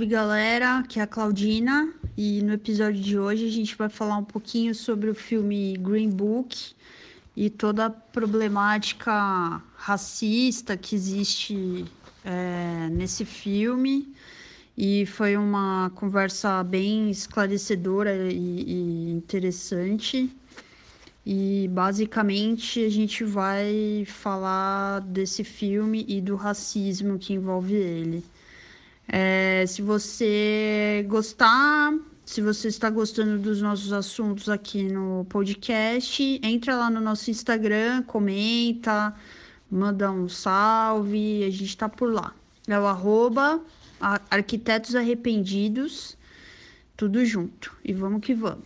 Oi, galera, aqui é a Claudina e no episódio de hoje a gente vai falar um pouquinho sobre o filme Green Book e toda a problemática racista que existe é, nesse filme. E foi uma conversa bem esclarecedora e, e interessante. E basicamente a gente vai falar desse filme e do racismo que envolve ele. É, se você gostar, se você está gostando dos nossos assuntos aqui no podcast, entra lá no nosso Instagram, comenta, manda um salve, a gente está por lá. É o arroba Arquitetos Arrependidos, tudo junto. E vamos que vamos.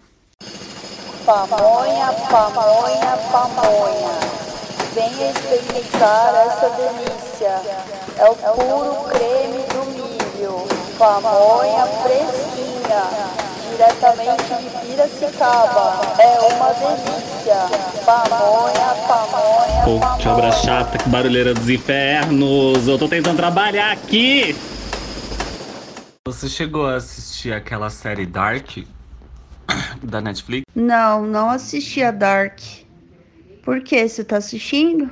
Pamonha, pamonha, pamonha. Venha experimentar essa delícia. É o puro creme. Pamonha fresquinha. Diretamente de Piracicaba. É uma delícia. Pamonha, pamonha, Pô, que obra chata, que barulheira dos infernos. Eu tô tentando trabalhar aqui. Você chegou a assistir aquela série Dark da Netflix? Não, não assisti a Dark. Por que? Você tá assistindo?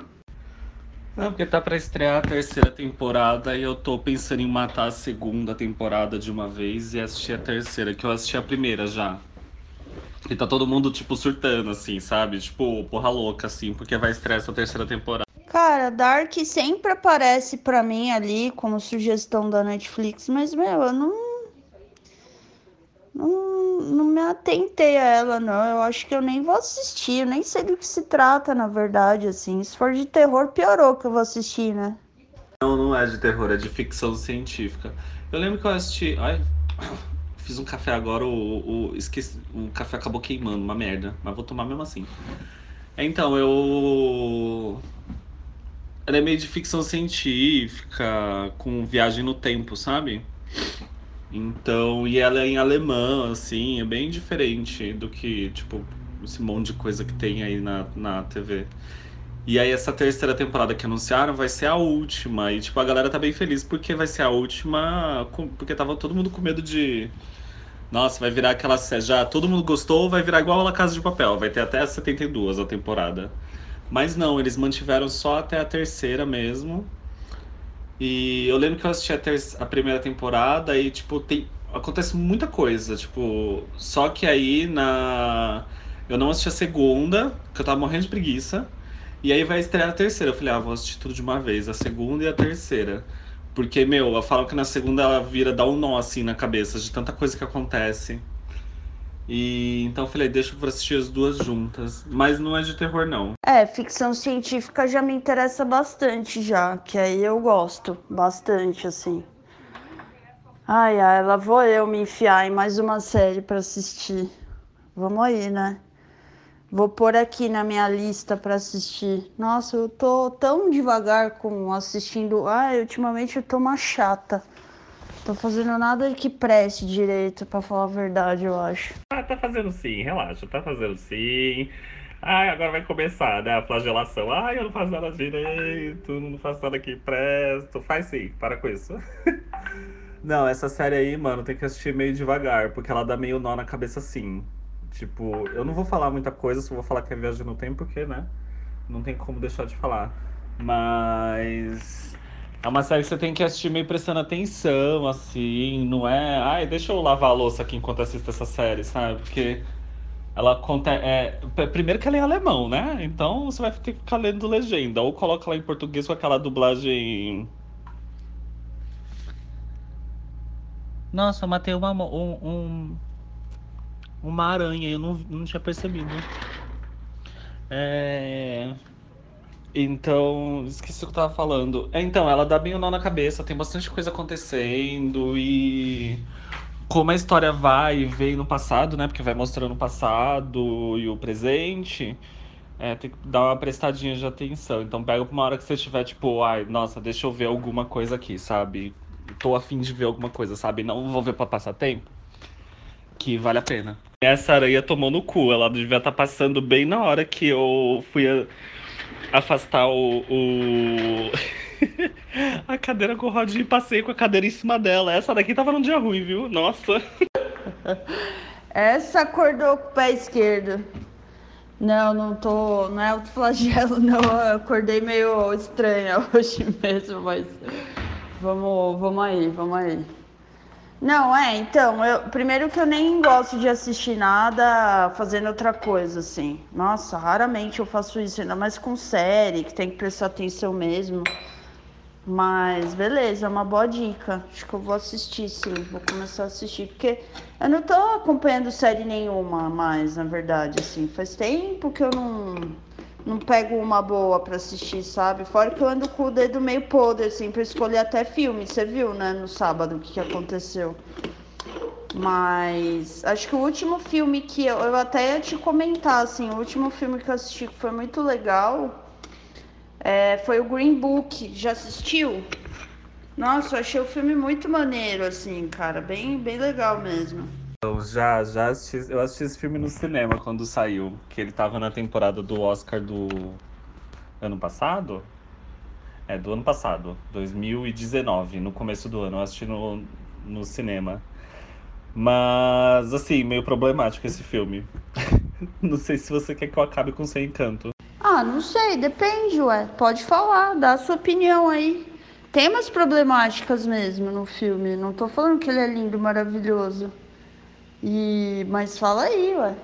Não, porque tá pra estrear a terceira temporada e eu tô pensando em matar a segunda temporada de uma vez e assistir a terceira, que eu assisti a primeira já. E tá todo mundo, tipo, surtando, assim, sabe? Tipo, porra louca, assim, porque vai estrear essa terceira temporada. Cara, Dark sempre aparece pra mim ali como sugestão da Netflix, mas, meu, eu não. Não, não me atentei a ela, não. Eu acho que eu nem vou assistir. Eu nem sei do que se trata, na verdade, assim. Se for de terror, piorou que eu vou assistir, né? Não, não é de terror, é de ficção científica. Eu lembro que eu assisti. Ai, fiz um café agora, o, o, esqueci, o café acabou queimando, uma merda. Mas vou tomar mesmo assim. Então, eu. Ela é meio de ficção científica, com viagem no tempo, sabe? Então, e ela é em alemão, assim, é bem diferente do que, tipo, esse monte de coisa que tem aí na, na TV. E aí essa terceira temporada que anunciaram vai ser a última. E tipo, a galera tá bem feliz porque vai ser a última, porque tava todo mundo com medo de. Nossa, vai virar aquela. Já todo mundo gostou, vai virar igual a Casa de Papel. Vai ter até a 72 a temporada. Mas não, eles mantiveram só até a terceira mesmo. E eu lembro que eu assisti a, a primeira temporada e, tipo, tem... acontece muita coisa. Tipo, só que aí na. Eu não assisti a segunda, porque eu tava morrendo de preguiça. E aí vai estrear a terceira. Eu falei, ah, vou assistir tudo de uma vez, a segunda e a terceira. Porque, meu, eu falo que na segunda ela vira, dá um nó assim na cabeça de tanta coisa que acontece. E então eu falei, deixa pra assistir as duas juntas. Mas não é de terror, não. É, ficção científica já me interessa bastante já, que aí eu gosto bastante, assim. Ai, ai, lá vou eu me enfiar em mais uma série pra assistir. Vamos aí, né? Vou pôr aqui na minha lista pra assistir. Nossa, eu tô tão devagar com assistindo. Ai, ultimamente eu tô uma chata. Tô fazendo nada que preste direito, pra falar a verdade, eu acho. Ah, tá fazendo sim, relaxa, tá fazendo sim. Ai, agora vai começar, né? A flagelação. Ai, eu não faço nada direito, não faço nada que presto. Faz sim, para com isso. Não, essa série aí, mano, tem que assistir meio devagar, porque ela dá meio nó na cabeça assim. Tipo, eu não vou falar muita coisa, só vou falar que é viagem no tempo, porque, né? Não tem como deixar de falar. Mas. É uma série que você tem que assistir meio prestando atenção, assim, não é. Ai, deixa eu lavar a louça aqui enquanto assisto essa série, sabe? Porque ela conta. É... Primeiro que ela é em alemão, né? Então você vai ter que ficar lendo legenda. Ou coloca ela em português com aquela dublagem. Nossa, eu matei uma, um, um- uma aranha, eu não, não tinha percebido. É. Então, esqueci o que eu tava falando. É, então, ela dá bem o nó na cabeça, tem bastante coisa acontecendo e como a história vai e vem no passado, né? Porque vai mostrando o passado e o presente, é, tem que dar uma prestadinha de atenção. Então pega uma hora que você estiver, tipo, ai, nossa, deixa eu ver alguma coisa aqui, sabe? Tô afim de ver alguma coisa, sabe? Não vou ver pra passar tempo, que vale a pena. Essa aranha tomou no cu, ela devia estar passando bem na hora que eu fui a- afastar o, o- a cadeira com rodinha e passei com a cadeira em cima dela. Essa daqui tava num dia ruim, viu? Nossa. Essa acordou com o pé esquerdo. Não, não tô. Não é autoflagelo, não. Eu acordei meio estranha hoje mesmo, mas. Vamos, vamos aí, vamos aí. Não, é, então, eu, primeiro que eu nem gosto de assistir nada fazendo outra coisa, assim. Nossa, raramente eu faço isso, ainda mais com série, que tem que prestar atenção mesmo. Mas beleza, é uma boa dica. Acho que eu vou assistir sim, vou começar a assistir, porque eu não tô acompanhando série nenhuma mais, na verdade, assim. Faz tempo que eu não, não pego uma boa pra assistir, sabe? Fora que eu ando com o dedo meio podre, assim, pra escolher até filme. Você viu, né, no sábado o que, que aconteceu. Mas acho que o último filme que eu, eu até ia te comentar, assim, o último filme que eu assisti que foi muito legal é, foi o Green Book. Já assistiu? Nossa, eu achei o filme muito maneiro, assim, cara. Bem, bem legal mesmo. Eu já, já assisti, eu assisti esse filme no cinema quando saiu. Que ele tava na temporada do Oscar do ano passado? É, do ano passado, 2019, no começo do ano. Eu assisti no, no cinema. Mas, assim, meio problemático esse filme. Não sei se você quer que eu acabe com seu encanto. Ah, não sei, depende, ué. Pode falar, dá a sua opinião aí. Tem umas problemáticas mesmo no filme. Não tô falando que ele é lindo, maravilhoso. E mas fala aí, ué.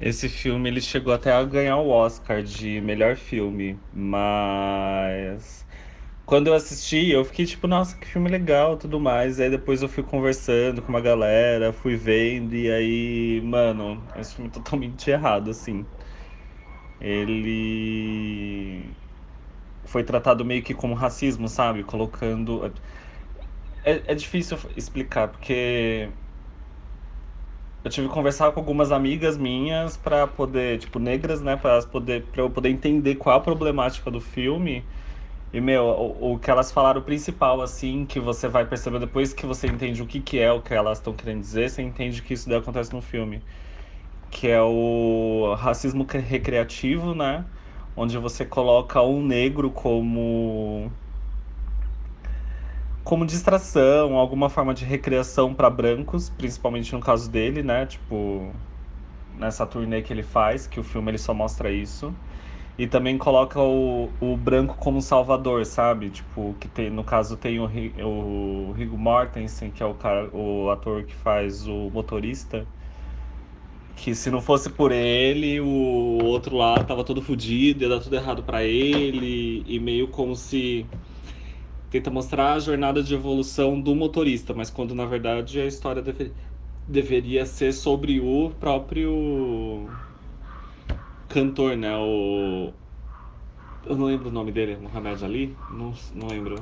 Esse filme ele chegou até a ganhar o Oscar de melhor filme, mas quando eu assisti, eu fiquei tipo, nossa, que filme legal, tudo mais. Aí depois eu fui conversando com uma galera, fui vendo e aí, mano, esse filme é totalmente errado, assim ele foi tratado meio que como racismo, sabe? Colocando. É, é difícil explicar, porque eu tive que conversar com algumas amigas minhas para poder, tipo, negras, né, para poder para eu poder entender qual a problemática do filme. E meu, o, o que elas falaram principal assim, que você vai perceber depois que você entende o que que é o que elas estão querendo dizer, você entende que isso daí acontece no filme que é o racismo recreativo, né? Onde você coloca um negro como como distração, alguma forma de recreação para brancos, principalmente no caso dele, né? Tipo, nessa turnê que ele faz, que o filme ele só mostra isso. E também coloca o, o branco como salvador, sabe? Tipo, que tem, no caso tem o, o Riggo Mortensen, que é o, cara, o ator que faz o motorista que se não fosse por ele, o outro lá tava todo fodido, ia dar tudo errado para ele, e meio como se tenta mostrar a jornada de evolução do motorista, mas quando na verdade a história deve, deveria ser sobre o próprio cantor, né? O eu não lembro o nome dele, Mohamed Ali? Não, não lembro.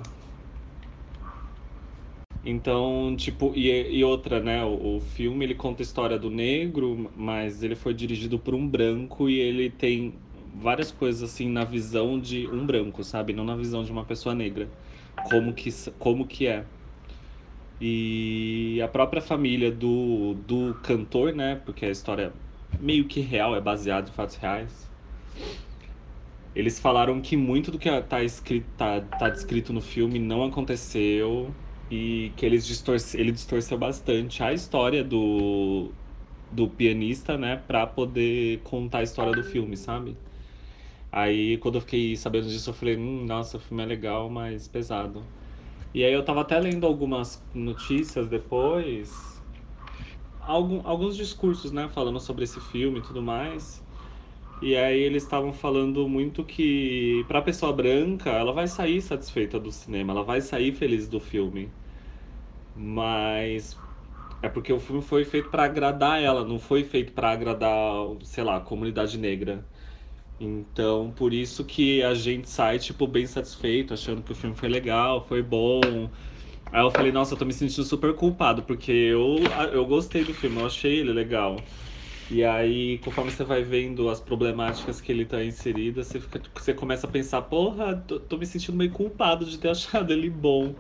Então, tipo, e, e outra, né? O, o, filme ele conta a história do negro, mas ele foi dirigido por um branco e ele tem várias coisas assim na visão de um branco, sabe? Não na visão de uma pessoa negra. Como que, como que é. E a própria família do, do cantor, né? Porque a história meio que real, é baseada em fatos reais. Eles falaram que muito do que tá, escrito, tá, tá descrito no filme não aconteceu e que eles distorce, ele distorceu bastante a história do, do pianista, né, para poder contar a história do filme, sabe? Aí quando eu fiquei sabendo disso, eu falei, hum, nossa, o filme é legal, mas pesado. E aí eu tava até lendo algumas notícias depois, algum, alguns discursos, né, falando sobre esse filme e tudo mais. E aí eles estavam falando muito que para a pessoa branca, ela vai sair satisfeita do cinema, ela vai sair feliz do filme. Mas é porque o filme foi feito para agradar ela, não foi feito para agradar, sei lá, a comunidade negra. Então, por isso que a gente sai, tipo, bem satisfeito, achando que o filme foi legal, foi bom. Aí eu falei, nossa, eu tô me sentindo super culpado, porque eu, eu gostei do filme, eu achei ele legal. E aí, conforme você vai vendo as problemáticas que ele tá inserido, você, fica, você começa a pensar, porra, tô, tô me sentindo meio culpado de ter achado ele bom.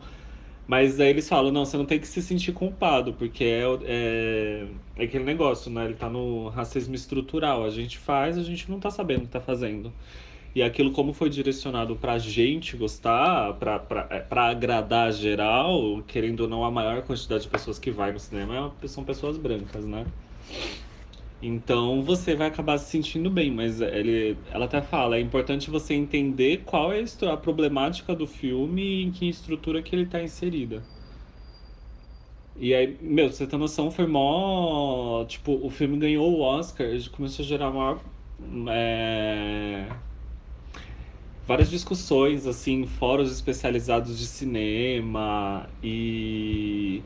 Mas aí eles falam, não, você não tem que se sentir culpado, porque é, é, é, aquele negócio, né? Ele tá no racismo estrutural. A gente faz, a gente não tá sabendo o que tá fazendo. E aquilo, como foi direcionado pra gente gostar, pra, pra, é, pra agradar geral, querendo ou não, a maior quantidade de pessoas que vai no cinema é são pessoas brancas, né? Então você vai acabar se sentindo bem, mas ele, ela até fala, é importante você entender qual é a problemática do filme e em que estrutura que ele está inserida. E aí, meu, você tem noção, foi mó. Tipo, o filme ganhou o Oscar, começou a gerar maior. É, várias discussões, assim, fóruns especializados de cinema e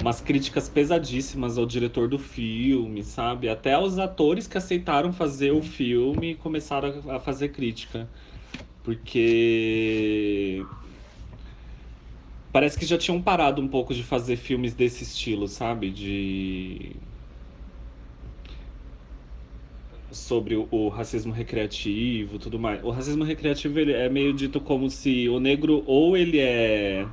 umas críticas pesadíssimas ao diretor do filme, sabe? Até os atores que aceitaram fazer o filme começaram a fazer crítica. Porque parece que já tinham parado um pouco de fazer filmes desse estilo, sabe? De sobre o, o, racismo recreativo, tudo mais. O racismo recreativo ele é meio dito como se o negro ou ele é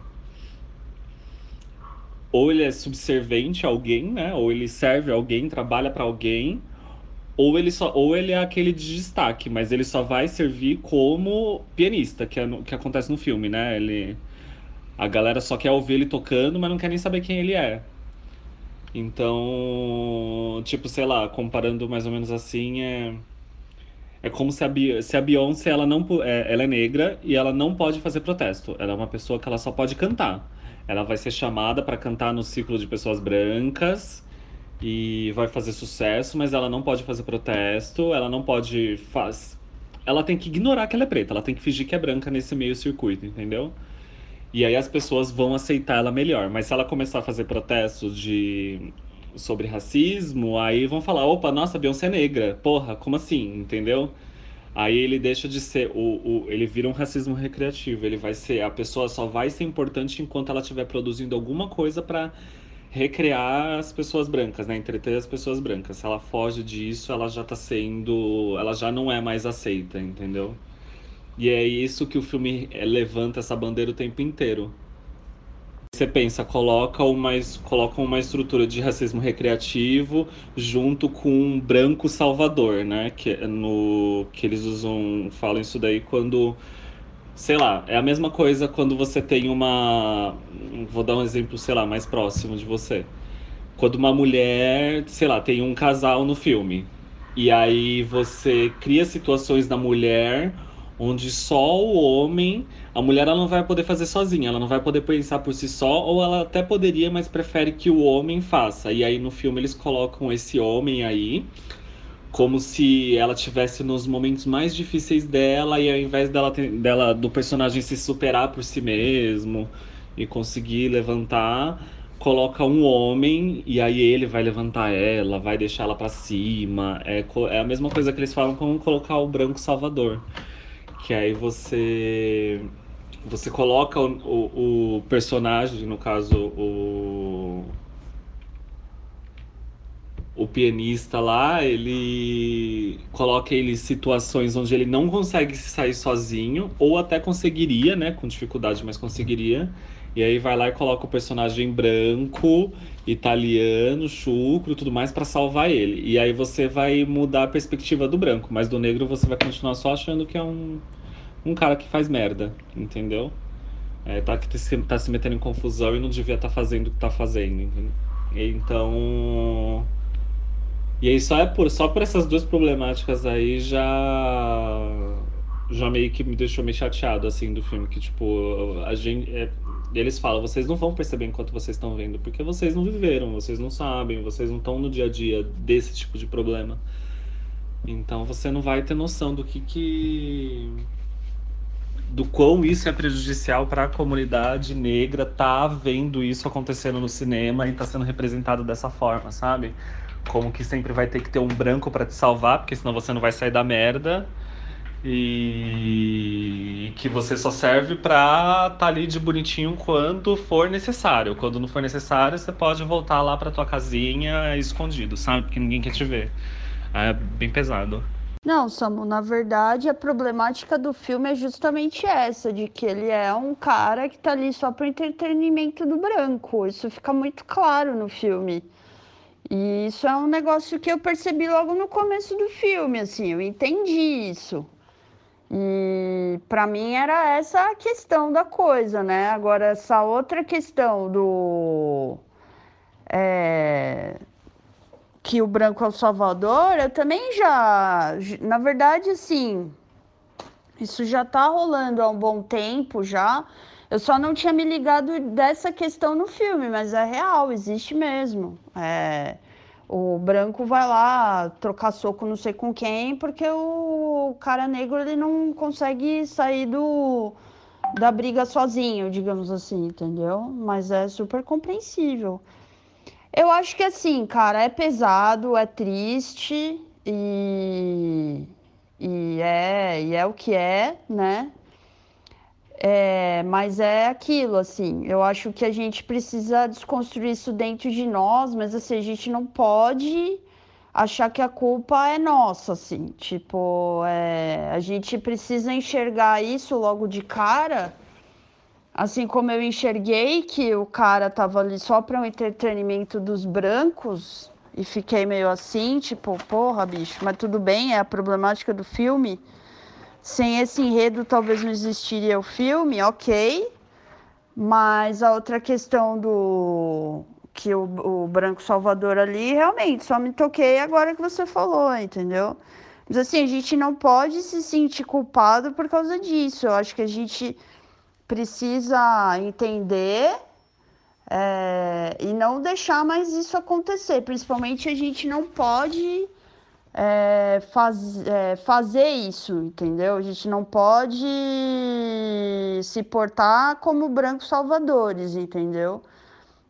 ou ele é subservente a alguém, né? Ou ele serve alguém, trabalha para alguém, ou ele só ou ele é aquele de destaque, mas ele só vai servir como pianista, que é no, que acontece no filme, né? Ele a galera só quer ouvir ele tocando, mas não quer nem saber quem ele é. Então, tipo, sei lá, comparando mais ou menos assim, é é como se a, se a Beyoncé ela não é, ela é negra e ela não pode fazer protesto. Ela é uma pessoa que ela só pode cantar. Ela vai ser chamada para cantar no ciclo de pessoas brancas e vai fazer sucesso, mas ela não pode fazer protesto, ela não pode faz ela tem que ignorar que ela é preta, ela tem que fingir que é branca nesse meio circuito, entendeu? E aí as pessoas vão aceitar ela melhor, mas se ela começar a fazer protestos de sobre racismo, aí vão falar, opa, nossa, Beyoncé é negra. Porra, como assim, entendeu? Aí ele deixa de ser o, o ele vira um racismo recreativo. Ele vai ser a pessoa só vai ser importante enquanto ela estiver produzindo alguma coisa para recrear as pessoas brancas, né? Entreter as pessoas brancas. Se ela foge disso, ela já tá sendo, ela já não é mais aceita, entendeu? E é isso que o filme levanta essa bandeira o tempo inteiro. Você pensa, coloca uma, coloca uma estrutura de racismo recreativo junto com um branco salvador, né? Que, é no, que eles usam, falam isso daí quando. Sei lá, é a mesma coisa quando você tem uma. Vou dar um exemplo, sei lá, mais próximo de você. Quando uma mulher, sei lá, tem um casal no filme. E aí você cria situações da mulher onde só o homem, a mulher ela não vai poder fazer sozinha, ela não vai poder pensar por si só, ou ela até poderia, mas prefere que o homem faça. E aí no filme eles colocam esse homem aí como se ela tivesse nos momentos mais difíceis dela e ao invés dela, dela do personagem se superar por si mesmo e conseguir levantar, coloca um homem e aí ele vai levantar ela, vai deixar ela para cima. É, é a mesma coisa que eles falam com colocar o branco salvador que aí você você coloca o, o, o personagem, no caso o o pianista lá, ele coloca ele em situações onde ele não consegue sair sozinho, ou até conseguiria, né, com dificuldade, mas conseguiria. E aí vai lá e coloca o personagem branco, italiano, chucro, tudo mais para salvar ele. E aí você vai mudar a perspectiva do branco, mas do negro você vai continuar só achando que é um um cara que faz merda, entendeu? É, tá, tá se metendo em confusão e não devia estar tá fazendo o que tá fazendo. Entendeu? Então. E aí só é por só por essas duas problemáticas aí já já meio que me deixou meio chateado assim do filme que tipo a gente é, eles falam vocês não vão perceber enquanto vocês estão vendo porque vocês não viveram vocês não sabem vocês não estão no dia a dia desse tipo de problema então você não vai ter noção do que que do quão isso é prejudicial para a comunidade negra tá vendo isso acontecendo no cinema e tá sendo representado dessa forma, sabe? Como que sempre vai ter que ter um branco para te salvar, porque senão você não vai sair da merda. E que você só serve pra tá ali de bonitinho quando for necessário. Quando não for necessário, você pode voltar lá pra tua casinha escondido, sabe? Porque ninguém quer te ver. É bem pesado. Não, Samu, na verdade, a problemática do filme é justamente essa, de que ele é um cara que tá ali só pro entretenimento do branco. Isso fica muito claro no filme. E isso é um negócio que eu percebi logo no começo do filme, assim, eu entendi isso. E para mim era essa a questão da coisa, né? Agora, essa outra questão do. É, que o branco é o salvador, eu também já. Na verdade, assim. Isso já tá rolando há um bom tempo já. Eu só não tinha me ligado dessa questão no filme, mas é real, existe mesmo. É, o branco vai lá trocar soco não sei com quem, porque o cara negro ele não consegue sair do, da briga sozinho, digamos assim, entendeu? Mas é super compreensível. Eu acho que assim, cara, é pesado, é triste e, e, é, e é o que é, né? É, mas é aquilo, assim, eu acho que a gente precisa desconstruir isso dentro de nós, mas assim, a gente não pode achar que a culpa é nossa, assim, tipo, é, a gente precisa enxergar isso logo de cara, assim como eu enxerguei que o cara tava ali só para o um entretenimento dos brancos e fiquei meio assim, tipo, porra, bicho, mas tudo bem, é a problemática do filme. Sem esse enredo, talvez não existiria o filme, ok. Mas a outra questão do que o, o Branco Salvador ali, realmente, só me toquei agora que você falou, entendeu? Mas assim, a gente não pode se sentir culpado por causa disso. Eu acho que a gente precisa entender é, e não deixar mais isso acontecer. Principalmente a gente não pode é, faz, é, fazer isso, entendeu? A gente não pode se portar como brancos salvadores, entendeu?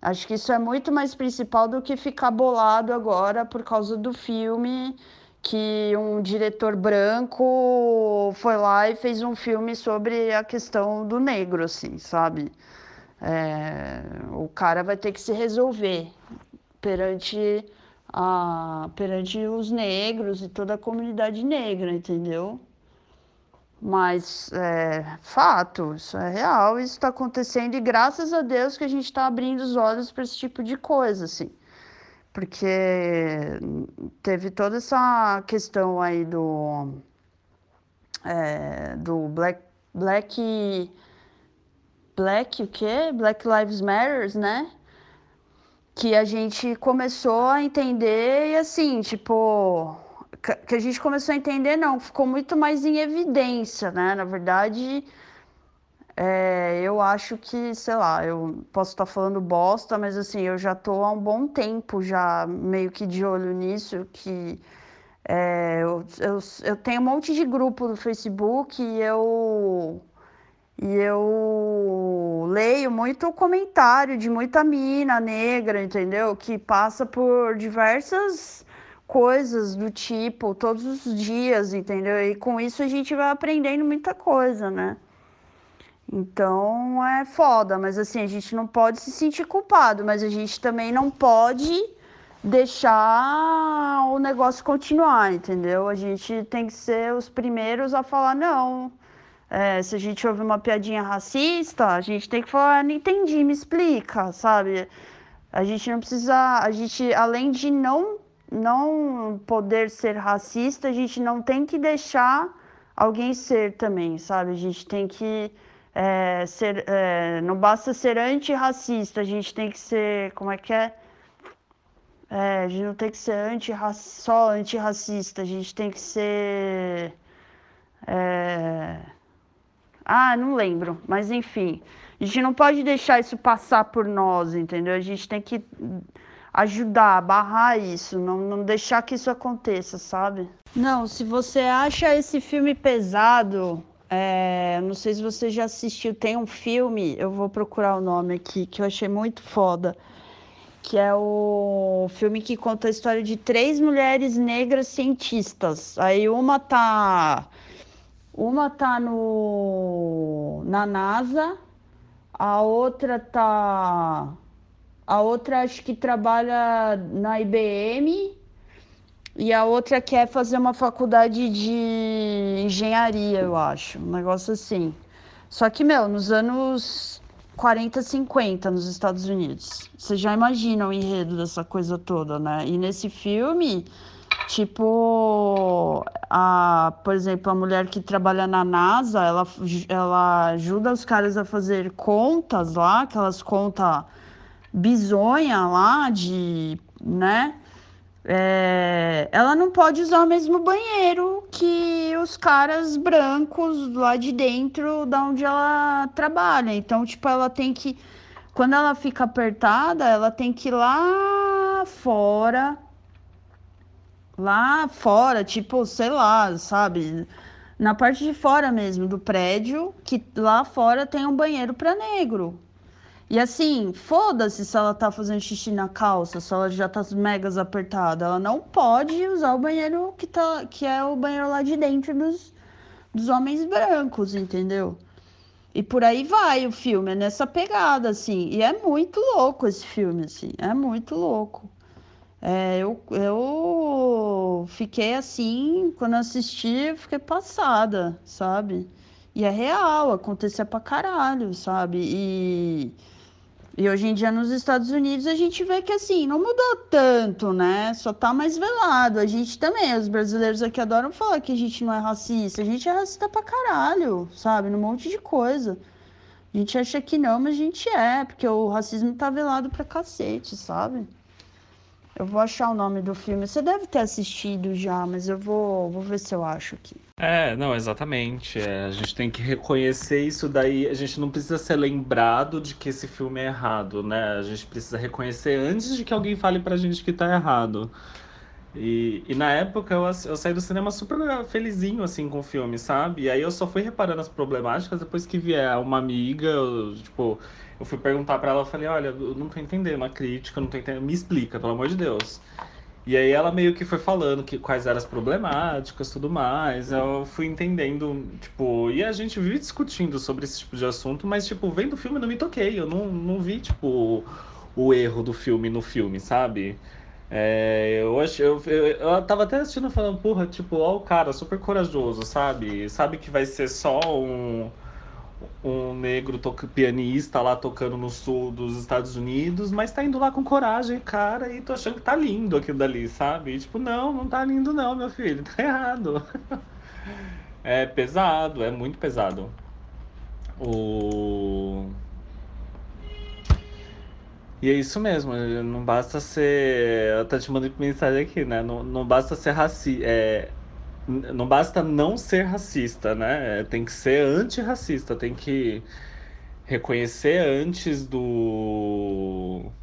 Acho que isso é muito mais principal do que ficar bolado agora por causa do filme que um diretor branco foi lá e fez um filme sobre a questão do negro, assim, sabe? É, o cara vai ter que se resolver perante a, perante os negros e toda a comunidade negra, entendeu? Mas é fato, isso é real, isso está acontecendo e graças a Deus que a gente está abrindo os olhos para esse tipo de coisa, assim. Porque teve toda essa questão aí do, é, do Black, Black, Black o quê? Black Lives Matters, né? Que a gente começou a entender e assim, tipo, que a gente começou a entender, não, ficou muito mais em evidência, né? Na verdade, é, eu acho que, sei lá, eu posso estar falando bosta, mas assim, eu já tô há um bom tempo já meio que de olho nisso, que é, eu, eu, eu tenho um monte de grupo no Facebook e eu e eu leio muito comentário de muita mina negra, entendeu? Que passa por diversas coisas do tipo todos os dias, entendeu? E com isso a gente vai aprendendo muita coisa, né? Então é foda, mas assim, a gente não pode se sentir culpado, mas a gente também não pode deixar o negócio continuar, entendeu? A gente tem que ser os primeiros a falar, não, é, se a gente ouve uma piadinha racista, a gente tem que falar, não entendi, me explica, sabe? A gente não precisa, a gente, além de não, não poder ser racista, a gente não tem que deixar alguém ser também, sabe? A gente tem que é, ser, é, não basta ser antirracista, a gente tem que ser, como é que é? é a gente não tem que ser anti só antirracista, a gente tem que ser. É, ah, não lembro, mas enfim. A gente não pode deixar isso passar por nós, entendeu? A gente tem que ajudar, barrar isso, não, não deixar que isso aconteça, sabe? Não, se você acha esse filme pesado, é, não sei se você já assistiu, tem um filme, eu vou procurar o nome aqui, que eu achei muito foda, que é o filme que conta a história de três mulheres negras cientistas. Aí uma tá uma tá no na NASA, a outra tá a outra acho que trabalha na IBM e a outra quer fazer uma faculdade de engenharia, eu acho, um negócio assim. Só que, meu, nos anos 40, 50 nos Estados Unidos. Você já imagina o enredo dessa coisa toda, né? E nesse filme Tipo, a, por exemplo, a mulher que trabalha na NASA, ela, ela ajuda os caras a fazer contas lá, aquelas contas bizonha lá de, né? É, ela não pode usar o mesmo banheiro que os caras brancos lá de dentro da onde ela trabalha. Então, tipo, ela tem que. Quando ela fica apertada, ela tem que ir lá fora. Lá fora, tipo, sei lá, sabe? Na parte de fora mesmo do prédio, que lá fora tem um banheiro para negro. E assim, foda-se se ela tá fazendo xixi na calça, se ela já tá megas apertada. Ela não pode usar o banheiro que, tá, que é o banheiro lá de dentro dos, dos homens brancos, entendeu? E por aí vai o filme, é nessa pegada, assim. E é muito louco esse filme, assim. É muito louco. É, eu, eu fiquei assim, quando assisti, fiquei passada, sabe? E é real, acontecia pra caralho, sabe? E e hoje em dia nos Estados Unidos a gente vê que assim, não mudou tanto, né? Só tá mais velado. A gente também, os brasileiros aqui adoram falar que a gente não é racista. A gente é racista pra caralho, sabe? Num monte de coisa. A gente acha que não, mas a gente é, porque o racismo tá velado pra cacete, sabe? Eu vou achar o nome do filme. Você deve ter assistido já, mas eu vou, vou ver se eu acho aqui. É, não, exatamente. É, a gente tem que reconhecer isso daí. A gente não precisa ser lembrado de que esse filme é errado, né? A gente precisa reconhecer antes de que alguém fale pra gente que tá errado. E, e na época eu, eu saí do cinema super felizinho, assim, com o filme, sabe? E aí eu só fui reparando as problemáticas depois que vier uma amiga, eu, tipo, eu fui perguntar para ela, eu falei, olha, eu não tô entendendo a crítica, não tô entendendo, me explica, pelo amor de Deus. E aí ela meio que foi falando que quais eram as problemáticas, tudo mais. Eu fui entendendo, tipo, e a gente vive discutindo sobre esse tipo de assunto, mas tipo, vendo o filme eu não me toquei, eu não, não vi tipo o erro do filme no filme, sabe? É, eu, acho, eu, eu, eu tava até assistindo falando, porra, tipo, ó, o cara super corajoso, sabe? Sabe que vai ser só um um negro pianista lá tocando no sul dos Estados Unidos, mas tá indo lá com coragem, cara, e tô achando que tá lindo aquilo dali, sabe? E, tipo, não, não tá lindo não, meu filho, tá errado. é pesado, é muito pesado. O... E é isso mesmo, não basta ser. Eu tô te mandando mensagem aqui, né? Não, não basta ser racista. É não basta não ser racista, né? Tem que ser antirracista, tem que reconhecer antes do.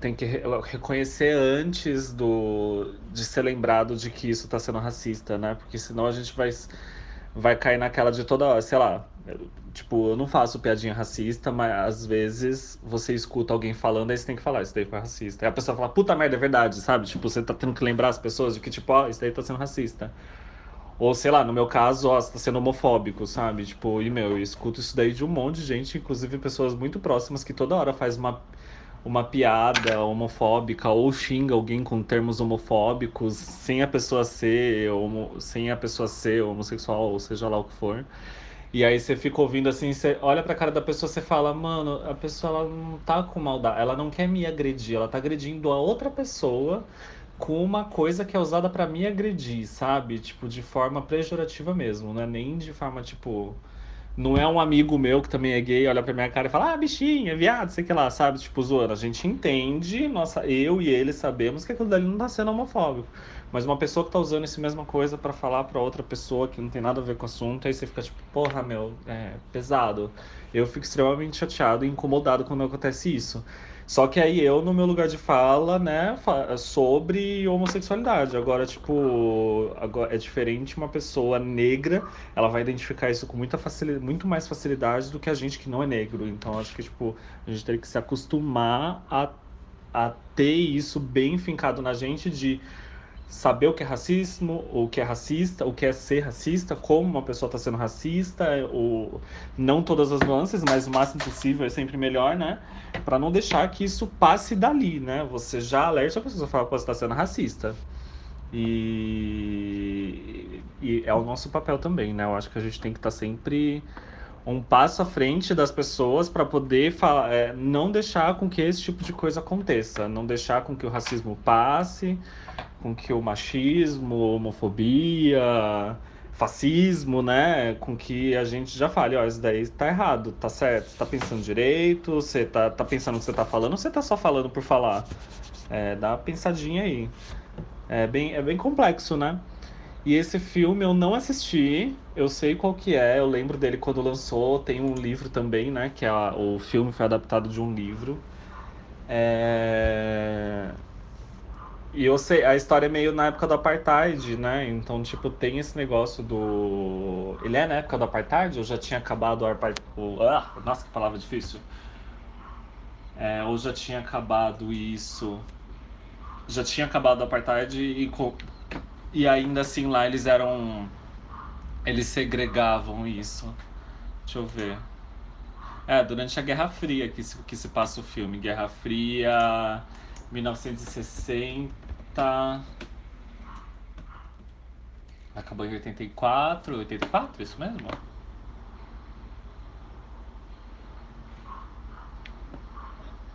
Tem que reconhecer antes do de ser lembrado de que isso está sendo racista, né? Porque senão a gente vai, vai cair naquela de toda hora, sei lá, Tipo, eu não faço piadinha racista, mas às vezes você escuta alguém falando, aí você tem que falar, isso daí foi racista. Aí a pessoa fala, puta merda, é verdade, sabe? Tipo, você tá tendo que lembrar as pessoas de que, tipo, ó, oh, isso daí tá sendo racista. Ou, sei lá, no meu caso, ó, você tá sendo homofóbico, sabe? Tipo, e meu, eu escuto isso daí de um monte de gente, inclusive pessoas muito próximas que toda hora faz uma, uma piada homofóbica ou xinga alguém com termos homofóbicos sem a pessoa ser, homo, sem a pessoa ser homossexual, ou seja lá o que for. E aí você fica ouvindo assim, você olha pra cara da pessoa você fala, mano, a pessoa ela não tá com maldade, ela não quer me agredir, ela tá agredindo a outra pessoa com uma coisa que é usada para me agredir, sabe? Tipo, de forma pejorativa mesmo, não é nem de forma, tipo. Não é um amigo meu que também é gay, olha pra minha cara e fala, ah, bichinha, viado, sei que lá, sabe? Tipo, zoando. A gente entende, nossa, eu e ele sabemos que aquilo dali não tá sendo homofóbico. Mas uma pessoa que tá usando essa mesma coisa para falar para outra pessoa que não tem nada a ver com o assunto, aí você fica tipo, porra, meu, é pesado. Eu fico extremamente chateado e incomodado quando acontece isso. Só que aí eu, no meu lugar de fala, né, sobre homossexualidade. Agora, tipo, agora é diferente uma pessoa negra, ela vai identificar isso com muita facilidade, muito mais facilidade do que a gente que não é negro. Então, acho que, tipo, a gente tem que se acostumar a, a ter isso bem fincado na gente de saber o que é racismo, o que é racista, o que é ser racista, como uma pessoa está sendo racista, o, não todas as nuances, mas o máximo possível é sempre melhor, né? Para não deixar que isso passe dali, né? Você já alerta a pessoa fala que você está sendo racista. E, e, é o nosso papel também, né? Eu acho que a gente tem que estar tá sempre um passo à frente das pessoas para poder falar, é, não deixar com que esse tipo de coisa aconteça, não deixar com que o racismo passe, com que o machismo, homofobia, fascismo, né, com que a gente já fale, ó, isso daí tá errado, tá certo, você tá pensando direito, você tá, tá pensando o que você tá falando, ou você tá só falando por falar? É, dá uma pensadinha aí. É bem, é bem complexo, né? E esse filme eu não assisti, eu sei qual que é, eu lembro dele quando lançou, tem um livro também, né? Que é a, o filme foi adaptado de um livro. É... E eu sei, a história é meio na época do apartheid, né? Então, tipo, tem esse negócio do. Ele é na época do apartheid? Ou já tinha acabado o apartheid? Ah, nossa, que palavra difícil. É, ou já tinha acabado isso. Já tinha acabado o apartheid e e ainda assim lá eles eram. Eles segregavam isso. Deixa eu ver. É, durante a Guerra Fria que se, que se passa o filme. Guerra Fria, 1960. Acabou em 84, 84, isso mesmo?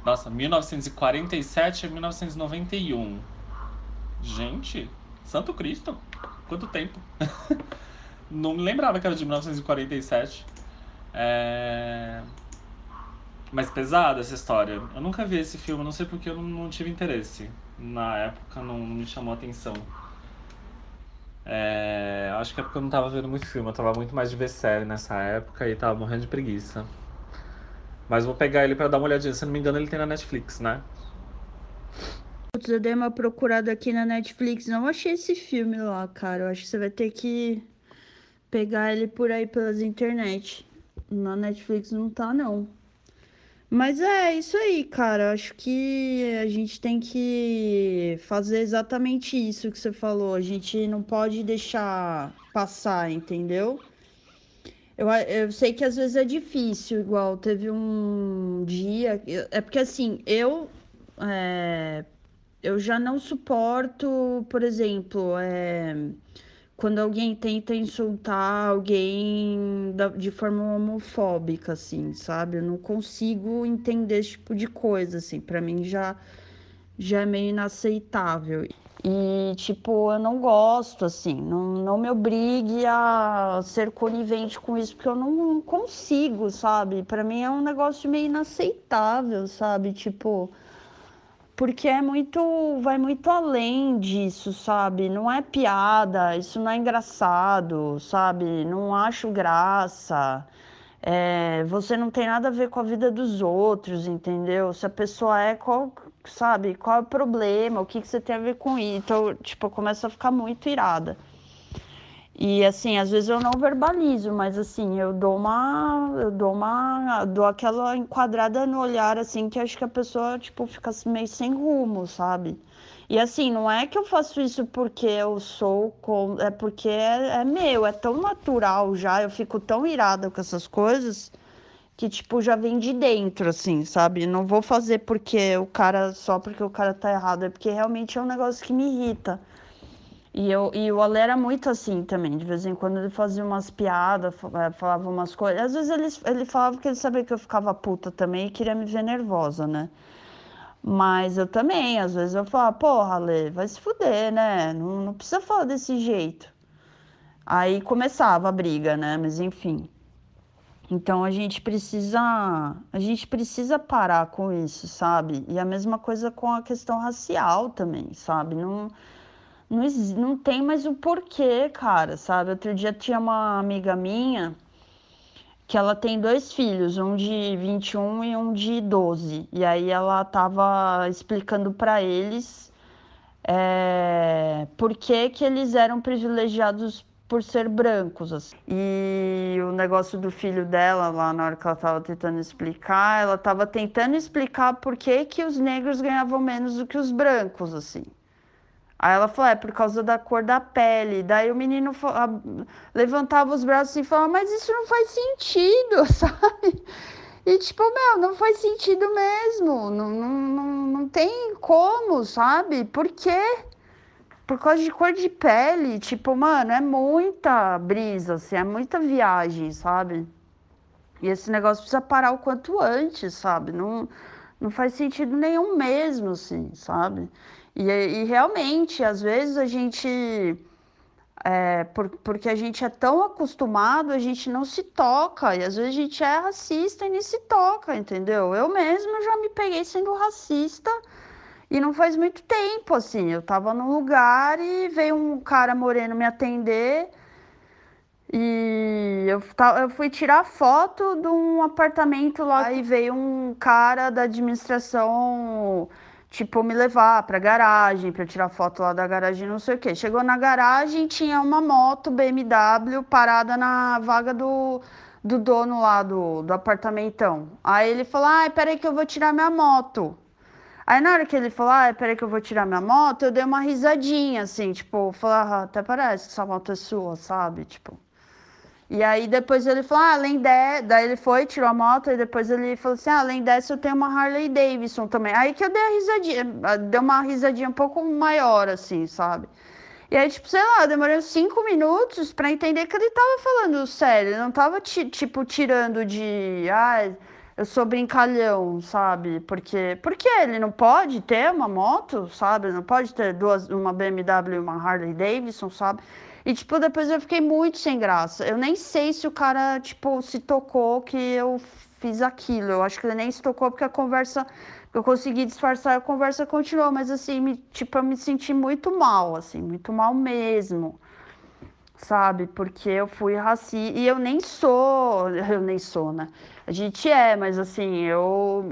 Nossa, 1947 a 1991. Gente, Santo Cristo, quanto tempo. não me lembrava que era de 1947. É... Mas pesada essa história. Eu nunca vi esse filme, não sei porque eu não, não tive interesse. Na época não, me chamou a atenção. É... Acho que é porque eu não tava vendo muito filme, eu tava muito mais de ver série nessa época e tava morrendo de preguiça. Mas vou pegar ele para dar uma olhadinha. Se não me engano, ele tem na Netflix, né? Putz, eu dei uma procurada aqui na Netflix, não achei esse filme lá, cara. Eu acho que você vai ter que pegar ele por aí pelas internet. Na Netflix não tá, não. Mas é isso aí, cara. Acho que a gente tem que fazer exatamente isso que você falou. A gente não pode deixar passar, entendeu? Eu, eu sei que às vezes é difícil, igual teve um dia. É porque assim, eu. É, eu já não suporto, por exemplo, é, quando alguém tenta insultar alguém da, de forma homofóbica, assim, sabe? Eu não consigo entender esse tipo de coisa, assim. Para mim já, já é meio inaceitável. E, tipo, eu não gosto, assim, não, não me obrigue a ser conivente com isso, porque eu não consigo, sabe? Para mim é um negócio meio inaceitável, sabe? Tipo porque é muito, vai muito além disso, sabe? Não é piada, isso não é engraçado, sabe? Não acho graça. É, você não tem nada a ver com a vida dos outros, entendeu? Se a pessoa é, qual, sabe? Qual é o problema? O que, que você tem a ver com isso? Então, tipo, eu começo a ficar muito irada. E assim, às vezes eu não verbalizo, mas assim, eu dou uma, eu dou uma, dou aquela enquadrada no olhar assim que acho que a pessoa tipo fica meio sem rumo, sabe? E assim, não é que eu faço isso porque eu sou com, é porque é, é meu, é tão natural já, eu fico tão irada com essas coisas que tipo já vem de dentro assim, sabe? Não vou fazer porque o cara só porque o cara tá errado, é porque realmente é um negócio que me irrita. E, eu, e o Ale era muito assim também. De vez em quando ele fazia umas piadas, eh, falava umas coisas. Às vezes ele, ele falava que ele sabia que eu ficava puta também e queria me ver nervosa, né? Mas eu também, às vezes eu falava, porra, Ale, vai se fuder, né? Não, não precisa falar desse jeito. Aí começava a briga, né? Mas enfim. Então a gente precisa, a gente precisa parar com isso, sabe? E a mesma coisa com a questão racial também, sabe? Não não, não tem mais o porquê, cara, sabe? Outro dia tinha uma amiga minha que ela tem dois filhos, um de 21 e um de 12. E aí ela tava explicando para eles é, por que, que eles eram privilegiados por ser brancos. Assim. E o negócio do filho dela, lá na hora que ela estava tentando explicar, ela estava tentando explicar por que, que os negros ganhavam menos do que os brancos, assim. Aí ela falou, é por causa da cor da pele. Daí o menino levantava os braços e falava, mas isso não faz sentido, sabe? E tipo, meu, não faz sentido mesmo. Não, não, não, não tem como, sabe? Por quê? Por causa de cor de pele. Tipo, mano, é muita brisa, assim, é muita viagem, sabe? E esse negócio precisa parar o quanto antes, sabe? Não, não faz sentido nenhum mesmo, assim, sabe? E, e realmente, às vezes a gente. É, por, porque a gente é tão acostumado, a gente não se toca. E às vezes a gente é racista e nem se toca, entendeu? Eu mesmo já me peguei sendo racista e não faz muito tempo, assim. Eu tava num lugar e veio um cara moreno me atender. E eu, eu fui tirar foto de um apartamento lá e veio um cara da administração, tipo, me levar pra garagem, pra tirar foto lá da garagem, não sei o quê. Chegou na garagem, tinha uma moto BMW parada na vaga do, do dono lá do, do apartamentão. Aí ele falou: ai, peraí que eu vou tirar minha moto. Aí na hora que ele falou, ah, peraí que eu vou tirar minha moto, eu dei uma risadinha, assim, tipo, falar, ah, até parece que essa moto é sua, sabe? Tipo. E aí depois ele falou, ah, além de... Daí ele foi, tirou a moto, e depois ele falou assim, ah, além dessa eu tenho uma Harley Davidson também. Aí que eu dei a risadinha, deu uma risadinha um pouco maior, assim, sabe? E aí, tipo, sei lá, demorei cinco minutos pra entender que ele tava falando sério, ele não tava, tipo, tirando de, ah, eu sou brincalhão, sabe? Porque, porque ele não pode ter uma moto, sabe? Não pode ter duas, uma BMW e uma Harley Davidson, sabe? E, tipo, depois eu fiquei muito sem graça. Eu nem sei se o cara, tipo, se tocou que eu fiz aquilo. Eu acho que ele nem se tocou porque a conversa. Eu consegui disfarçar a conversa continuou. Mas, assim, me, tipo, eu me senti muito mal, assim, muito mal mesmo. Sabe? Porque eu fui racista. E eu nem sou. Eu nem sou, né? A gente é, mas assim, eu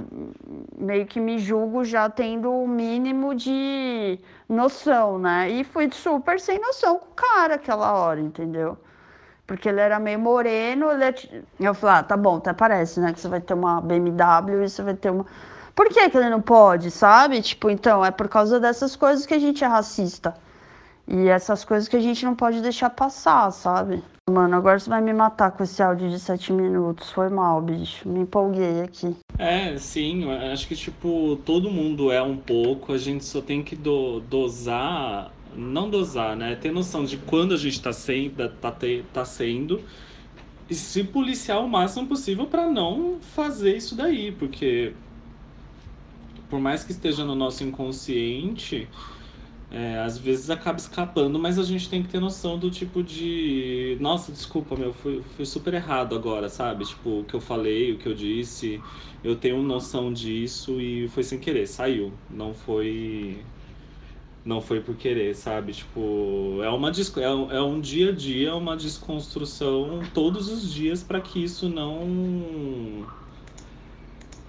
meio que me julgo já tendo o mínimo de noção, né? E fui super sem noção com o cara aquela hora, entendeu? Porque ele era meio moreno, ele é... eu falei, ah, tá bom, até parece, né? Que você vai ter uma BMW e você vai ter uma. Por que, que ele não pode, sabe? Tipo, então, é por causa dessas coisas que a gente é racista. E essas coisas que a gente não pode deixar passar, sabe? Mano, agora você vai me matar com esse áudio de 7 minutos. Foi mal, bicho. Me empolguei aqui. É, sim. Acho que, tipo, todo mundo é um pouco. A gente só tem que do, dosar. Não dosar, né? Ter noção de quando a gente tá, sendo, tá, te, tá sendo. E se policiar o máximo possível para não fazer isso daí. Porque, por mais que esteja no nosso inconsciente é, às vezes acaba escapando, mas a gente tem que ter noção do tipo de. Nossa, desculpa, meu, foi, foi super errado agora, sabe? Tipo, o que eu falei, o que eu disse, eu tenho noção disso e foi sem querer, saiu. Não foi. Não foi por querer, sabe? Tipo, é uma é, é um dia a dia, uma desconstrução todos os dias para que isso não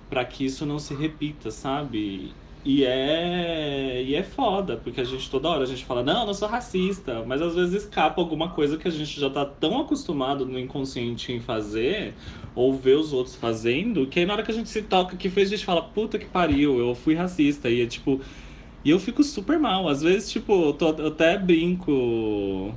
para que isso não se repita, sabe? E é, e é foda, porque a gente toda hora a gente fala, não, não sou racista, mas às vezes escapa alguma coisa que a gente já tá tão acostumado no inconsciente em fazer, ou ver os outros fazendo, que aí na hora que a gente se toca que fez, a gente fala, puta que pariu, eu fui racista. E é tipo. E eu fico super mal. Às vezes, tipo, eu, tô, eu até brinco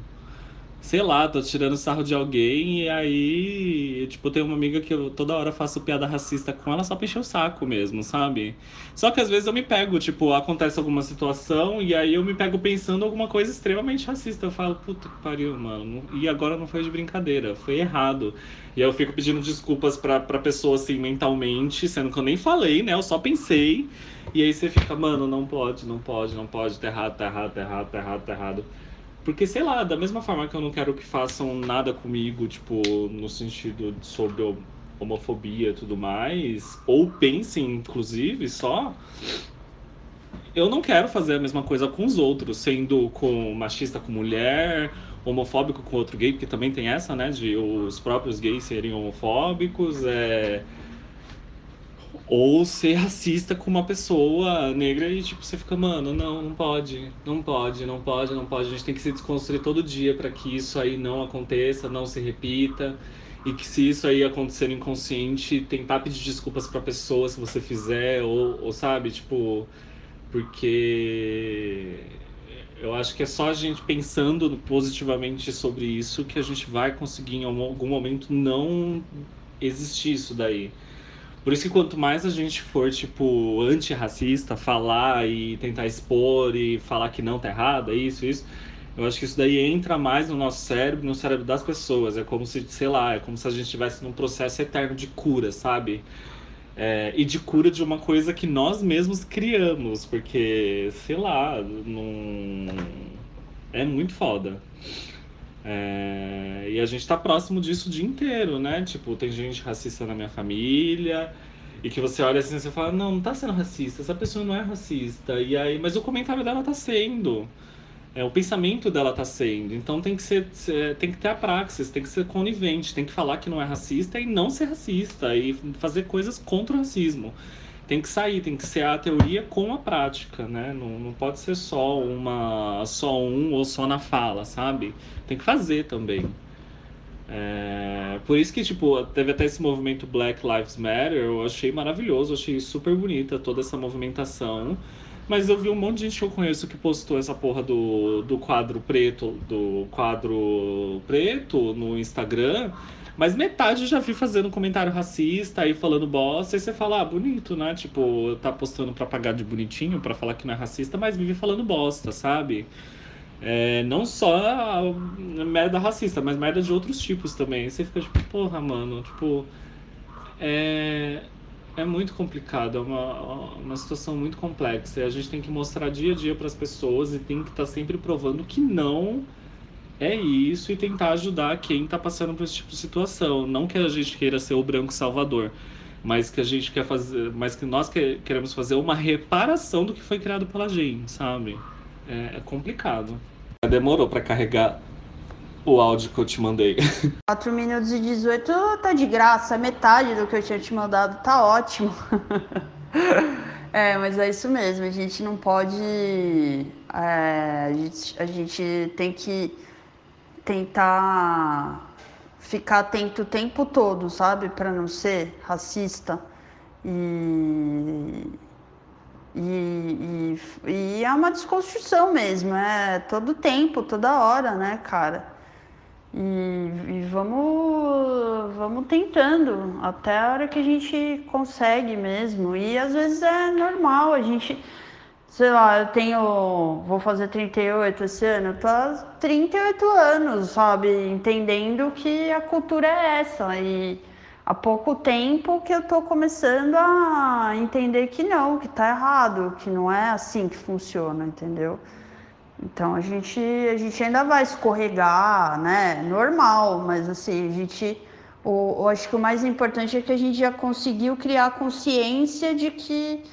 sei lá, tô tirando sarro de alguém e aí, tipo, tem uma amiga que eu toda hora faço piada racista com ela só pra encher o saco mesmo, sabe? Só que às vezes eu me pego, tipo, acontece alguma situação e aí eu me pego pensando alguma coisa extremamente racista. Eu falo, puta que pariu, mano. E agora não foi de brincadeira, foi errado. E aí eu fico pedindo desculpas pra, pra pessoa, assim, mentalmente, sendo que eu nem falei, né? Eu só pensei. E aí você fica, mano, não pode, não pode, não pode, tá errado, tá errado, tá errado, tá errado, tá errado. Porque, sei lá, da mesma forma que eu não quero que façam nada comigo, tipo, no sentido sobre homofobia e tudo mais, ou pensem, inclusive, só. Eu não quero fazer a mesma coisa com os outros, sendo com machista com mulher, homofóbico com outro gay, porque também tem essa, né, de os próprios gays serem homofóbicos, é ou ser racista com uma pessoa negra e, tipo, você fica, mano, não, não pode, não pode, não pode, não pode. A gente tem que se desconstruir todo dia para que isso aí não aconteça, não se repita. E que se isso aí acontecer inconsciente, tentar pedir desculpas pra pessoa se você fizer, ou, ou sabe, tipo, porque eu acho que é só a gente pensando positivamente sobre isso que a gente vai conseguir em algum momento não existir isso daí. Por isso que quanto mais a gente for, tipo, antirracista, falar e tentar expor e falar que não tá errado, é isso, isso, Eu acho que isso daí entra mais no nosso cérebro, no cérebro das pessoas. É como se, sei lá, é como se a gente estivesse num processo eterno de cura, sabe? É, e de cura de uma coisa que nós mesmos criamos, porque, sei lá, não... é muito foda. É, e a gente tá próximo disso o dia inteiro, né? Tipo, tem gente racista na minha família, e que você olha assim e você fala, não, não tá sendo racista, essa pessoa não é racista. E aí, mas o comentário dela tá sendo. É, o pensamento dela tá sendo. Então tem que ser, tem que ter a praxis, tem que ser conivente, tem que falar que não é racista e não ser racista e fazer coisas contra o racismo. Tem que sair, tem que ser a teoria com a prática, né? Não, não pode ser só uma, só um ou só na fala, sabe? Tem que fazer também. É, por isso que, tipo, teve até esse movimento Black Lives Matter, eu achei maravilhoso, achei super bonita toda essa movimentação. Mas eu vi um monte de gente que eu conheço que postou essa porra do, do quadro preto, do quadro preto no Instagram. Mas metade eu já vi fazendo comentário racista e falando bosta. E você fala, ah, bonito, né? Tipo, tá postando pra pagar de bonitinho, pra falar que não é racista, mas vive falando bosta, sabe? É, não só merda racista, mas merda de outros tipos também. Você fica tipo, porra, mano, tipo. É, é muito complicado, é uma, uma situação muito complexa. E a gente tem que mostrar dia a dia para as pessoas e tem que estar tá sempre provando que não é isso e tentar ajudar quem está passando por esse tipo de situação. Não que a gente queira ser o branco salvador, mas que a gente quer fazer, mas que nós que, queremos fazer uma reparação do que foi criado pela gente, sabe? É, é complicado. Demorou para carregar o áudio que eu te mandei. 4 minutos e 18 tá de graça, é metade do que eu tinha te mandado, tá ótimo. é, mas é isso mesmo, a gente não pode. É, a, gente, a gente tem que tentar ficar atento o tempo todo, sabe? Para não ser racista. E, e, e, e, é uma desconstrução mesmo, é todo tempo, toda hora, né, cara? E, e, vamos, vamos tentando até a hora que a gente consegue mesmo. E às vezes é normal, a gente, sei lá, eu tenho, vou fazer 38 esse ano, tô há 38 anos, sabe? Entendendo que a cultura é essa. E há pouco tempo que eu tô começando a entender que não, que tá errado, que não é assim que funciona, entendeu? Então a gente, a gente ainda vai escorregar, né? Normal, mas assim, a gente. O, eu acho que o mais importante é que a gente já conseguiu criar consciência de que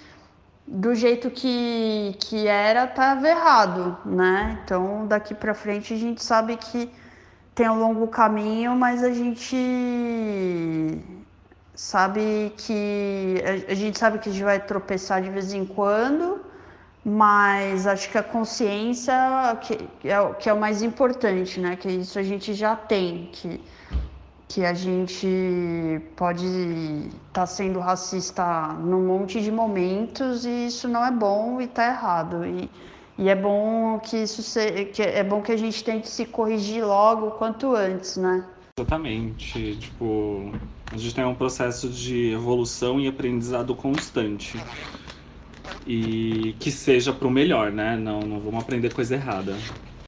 do jeito que, que era estava errado, né? Então daqui para frente a gente sabe que tem um longo caminho, mas a gente sabe que a, gente sabe que a gente vai tropeçar de vez em quando mas acho que a consciência que é, que é o mais importante, né? Que isso a gente já tem, que, que a gente pode estar tá sendo racista num monte de momentos e isso não é bom e está errado. E, e é bom que isso se, que é bom que a gente tente se corrigir logo quanto antes, né? Exatamente. Tipo, a gente tem um processo de evolução e aprendizado constante e que seja para o melhor, né? Não, não vamos aprender coisa errada.